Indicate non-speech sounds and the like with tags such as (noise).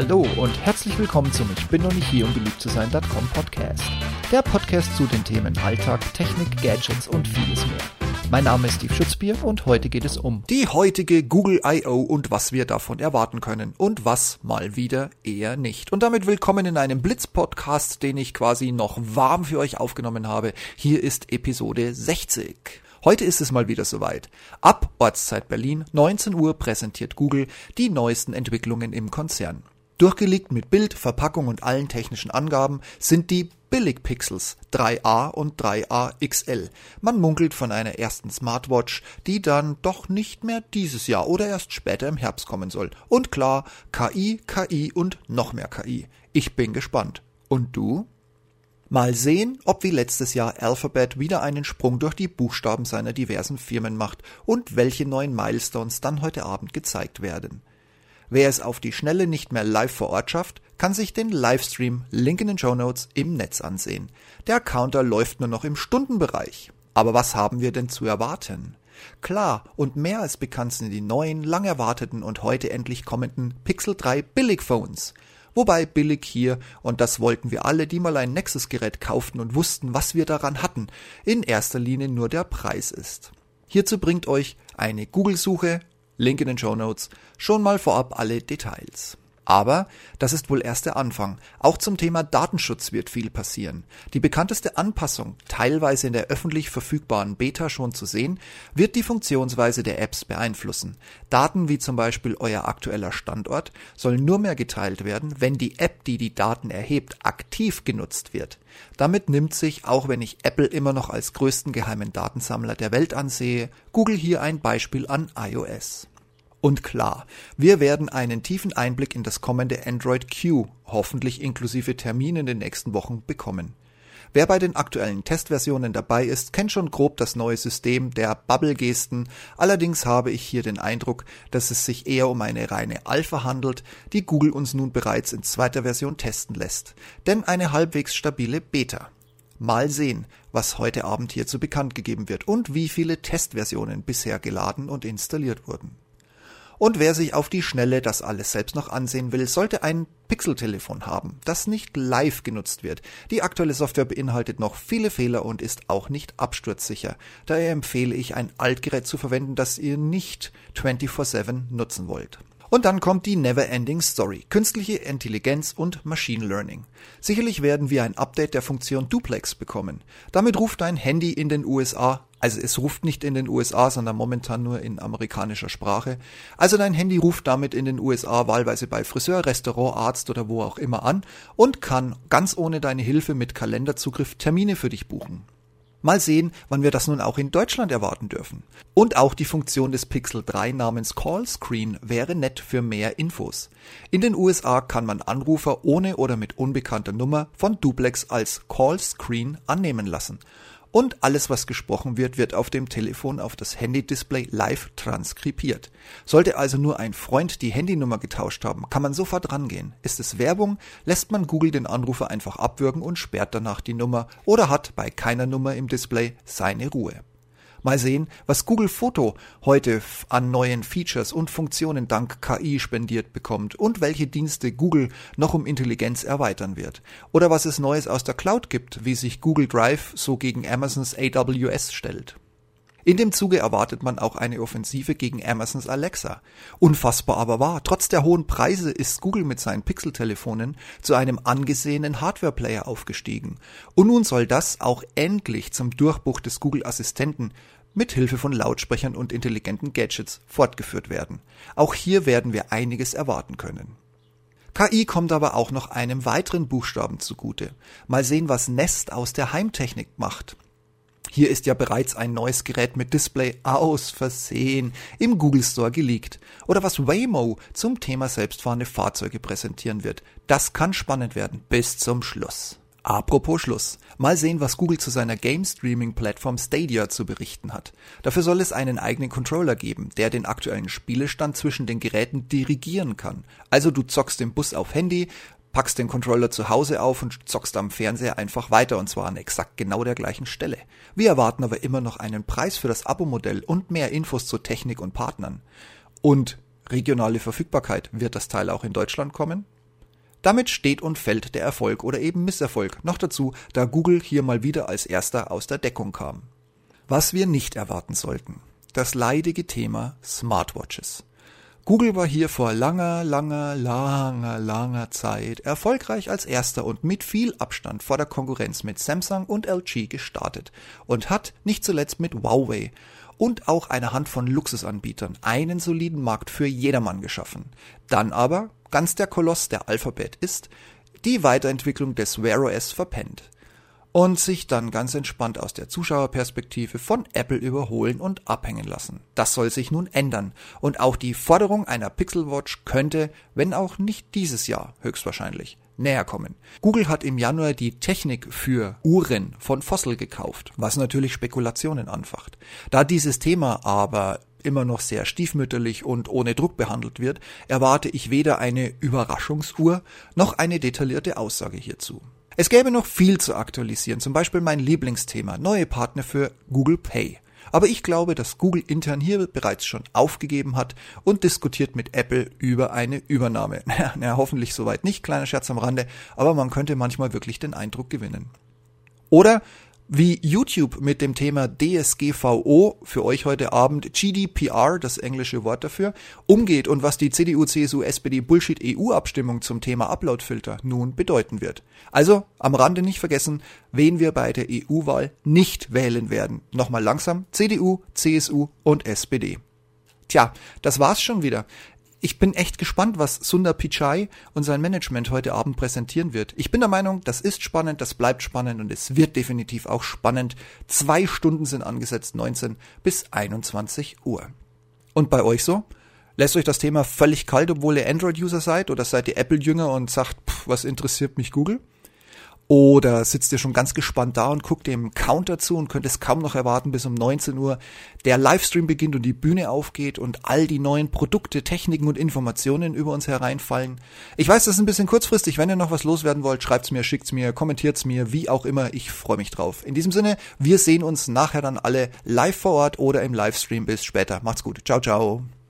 Hallo und herzlich willkommen zum Ich bin noch nicht hier, um beliebt zu sein.com Podcast. Der Podcast zu den Themen Alltag, Technik, Gadgets und vieles mehr. Mein Name ist Steve Schutzbier und heute geht es um die heutige Google I.O. und was wir davon erwarten können und was mal wieder eher nicht. Und damit willkommen in einem Blitz-Podcast, den ich quasi noch warm für euch aufgenommen habe. Hier ist Episode 60. Heute ist es mal wieder soweit. Ab Ortszeit Berlin, 19 Uhr, präsentiert Google die neuesten Entwicklungen im Konzern. Durchgelegt mit Bild, Verpackung und allen technischen Angaben sind die Billigpixels 3a und 3a XL. Man munkelt von einer ersten Smartwatch, die dann doch nicht mehr dieses Jahr oder erst später im Herbst kommen soll. Und klar, KI, KI und noch mehr KI. Ich bin gespannt. Und du? Mal sehen, ob wie letztes Jahr Alphabet wieder einen Sprung durch die Buchstaben seiner diversen Firmen macht und welche neuen Milestones dann heute Abend gezeigt werden. Wer es auf die Schnelle nicht mehr live vor Ort schafft, kann sich den Livestream, Link in den Show Notes, im Netz ansehen. Der Counter läuft nur noch im Stundenbereich. Aber was haben wir denn zu erwarten? Klar, und mehr als bekannt sind die neuen, lang erwarteten und heute endlich kommenden Pixel 3 Billigphones. Wobei billig hier, und das wollten wir alle, die mal ein Nexus-Gerät kauften und wussten, was wir daran hatten, in erster Linie nur der Preis ist. Hierzu bringt euch eine Google-Suche Link in den Show Notes, schon mal vorab alle Details. Aber das ist wohl erst der Anfang. Auch zum Thema Datenschutz wird viel passieren. Die bekannteste Anpassung, teilweise in der öffentlich verfügbaren Beta schon zu sehen, wird die Funktionsweise der Apps beeinflussen. Daten wie zum Beispiel euer aktueller Standort sollen nur mehr geteilt werden, wenn die App, die die Daten erhebt, aktiv genutzt wird. Damit nimmt sich, auch wenn ich Apple immer noch als größten geheimen Datensammler der Welt ansehe, Google hier ein Beispiel an iOS. Und klar, wir werden einen tiefen Einblick in das kommende Android Q, hoffentlich inklusive Termin in den nächsten Wochen, bekommen. Wer bei den aktuellen Testversionen dabei ist, kennt schon grob das neue System der Bubble-Gesten, allerdings habe ich hier den Eindruck, dass es sich eher um eine reine Alpha handelt, die Google uns nun bereits in zweiter Version testen lässt, denn eine halbwegs stabile Beta. Mal sehen, was heute Abend hierzu bekannt gegeben wird und wie viele Testversionen bisher geladen und installiert wurden. Und wer sich auf die Schnelle das alles selbst noch ansehen will, sollte ein Pixel-Telefon haben, das nicht live genutzt wird. Die aktuelle Software beinhaltet noch viele Fehler und ist auch nicht absturzsicher. Daher empfehle ich, ein Altgerät zu verwenden, das ihr nicht 24-7 nutzen wollt. Und dann kommt die Never-Ending Story, künstliche Intelligenz und Machine Learning. Sicherlich werden wir ein Update der Funktion Duplex bekommen. Damit ruft dein Handy in den USA, also es ruft nicht in den USA, sondern momentan nur in amerikanischer Sprache. Also dein Handy ruft damit in den USA wahlweise bei Friseur, Restaurant, Arzt oder wo auch immer an und kann ganz ohne deine Hilfe mit Kalenderzugriff Termine für dich buchen. Mal sehen, wann wir das nun auch in Deutschland erwarten dürfen. Und auch die Funktion des Pixel 3 namens Call Screen wäre nett für mehr Infos. In den USA kann man Anrufer ohne oder mit unbekannter Nummer von Duplex als Call Screen annehmen lassen und alles, was gesprochen wird, wird auf dem Telefon auf das Handy-Display live transkribiert. Sollte also nur ein Freund die Handynummer getauscht haben, kann man sofort rangehen. Ist es Werbung, lässt man Google den Anrufer einfach abwürgen und sperrt danach die Nummer oder hat bei keiner Nummer im Display seine Ruhe. Mal sehen, was Google Foto heute an neuen Features und Funktionen dank KI spendiert bekommt und welche Dienste Google noch um Intelligenz erweitern wird. Oder was es Neues aus der Cloud gibt, wie sich Google Drive so gegen Amazons AWS stellt. In dem Zuge erwartet man auch eine Offensive gegen Amazons Alexa. Unfassbar aber wahr, trotz der hohen Preise ist Google mit seinen Pixel-Telefonen zu einem angesehenen Hardware-Player aufgestiegen. Und nun soll das auch endlich zum Durchbruch des Google-Assistenten mit Hilfe von Lautsprechern und intelligenten Gadgets fortgeführt werden. Auch hier werden wir einiges erwarten können. KI kommt aber auch noch einem weiteren Buchstaben zugute. Mal sehen, was Nest aus der Heimtechnik macht. Hier ist ja bereits ein neues Gerät mit Display aus Versehen im Google Store geleakt. Oder was Waymo zum Thema selbstfahrende Fahrzeuge präsentieren wird. Das kann spannend werden bis zum Schluss. Apropos Schluss. Mal sehen, was Google zu seiner Game Streaming Plattform Stadia zu berichten hat. Dafür soll es einen eigenen Controller geben, der den aktuellen Spielestand zwischen den Geräten dirigieren kann. Also du zockst den Bus auf Handy, packst den Controller zu Hause auf und zockst am Fernseher einfach weiter und zwar an exakt genau der gleichen Stelle. Wir erwarten aber immer noch einen Preis für das Abo-Modell und mehr Infos zur Technik und Partnern. Und regionale Verfügbarkeit. Wird das Teil auch in Deutschland kommen? Damit steht und fällt der Erfolg oder eben Misserfolg. Noch dazu, da Google hier mal wieder als erster aus der Deckung kam. Was wir nicht erwarten sollten. Das leidige Thema Smartwatches. Google war hier vor langer, langer, langer, langer Zeit erfolgreich als erster und mit viel Abstand vor der Konkurrenz mit Samsung und LG gestartet und hat nicht zuletzt mit Huawei und auch einer Hand von Luxusanbietern einen soliden Markt für jedermann geschaffen. Dann aber, ganz der Koloss der Alphabet ist, die Weiterentwicklung des Wear OS verpennt und sich dann ganz entspannt aus der Zuschauerperspektive von Apple überholen und abhängen lassen. Das soll sich nun ändern und auch die Forderung einer Pixel Watch könnte, wenn auch nicht dieses Jahr höchstwahrscheinlich, näher kommen. Google hat im Januar die Technik für Uhren von Fossil gekauft, was natürlich Spekulationen anfacht. Da dieses Thema aber immer noch sehr stiefmütterlich und ohne Druck behandelt wird, erwarte ich weder eine Überraschungsuhr noch eine detaillierte Aussage hierzu. Es gäbe noch viel zu aktualisieren, zum Beispiel mein Lieblingsthema, neue Partner für Google Pay. Aber ich glaube, dass Google intern hier bereits schon aufgegeben hat und diskutiert mit Apple über eine Übernahme. (laughs) Na, hoffentlich soweit nicht, kleiner Scherz am Rande, aber man könnte manchmal wirklich den Eindruck gewinnen. Oder wie YouTube mit dem Thema DSGVO für euch heute Abend GDPR, das englische Wort dafür, umgeht und was die CDU, CSU, SPD Bullshit EU-Abstimmung zum Thema Uploadfilter nun bedeuten wird. Also am Rande nicht vergessen, wen wir bei der EU-Wahl nicht wählen werden. Nochmal langsam CDU, CSU und SPD. Tja, das war's schon wieder ich bin echt gespannt, was Sundar Pichai und sein Management heute Abend präsentieren wird. Ich bin der Meinung, das ist spannend, das bleibt spannend und es wird definitiv auch spannend. Zwei Stunden sind angesetzt, 19 bis 21 Uhr. Und bei euch so? Lässt euch das Thema völlig kalt, obwohl ihr Android-User seid oder seid ihr Apple-Jünger und sagt, pff, was interessiert mich Google? Oder sitzt ihr schon ganz gespannt da und guckt dem Counter zu und könnt es kaum noch erwarten, bis um 19 Uhr der Livestream beginnt und die Bühne aufgeht und all die neuen Produkte, Techniken und Informationen über uns hereinfallen. Ich weiß, das ist ein bisschen kurzfristig. Wenn ihr noch was loswerden wollt, schreibt's mir, schickt's mir, kommentiert's mir, wie auch immer. Ich freue mich drauf. In diesem Sinne, wir sehen uns nachher dann alle live vor Ort oder im Livestream. Bis später. Macht's gut. Ciao, ciao.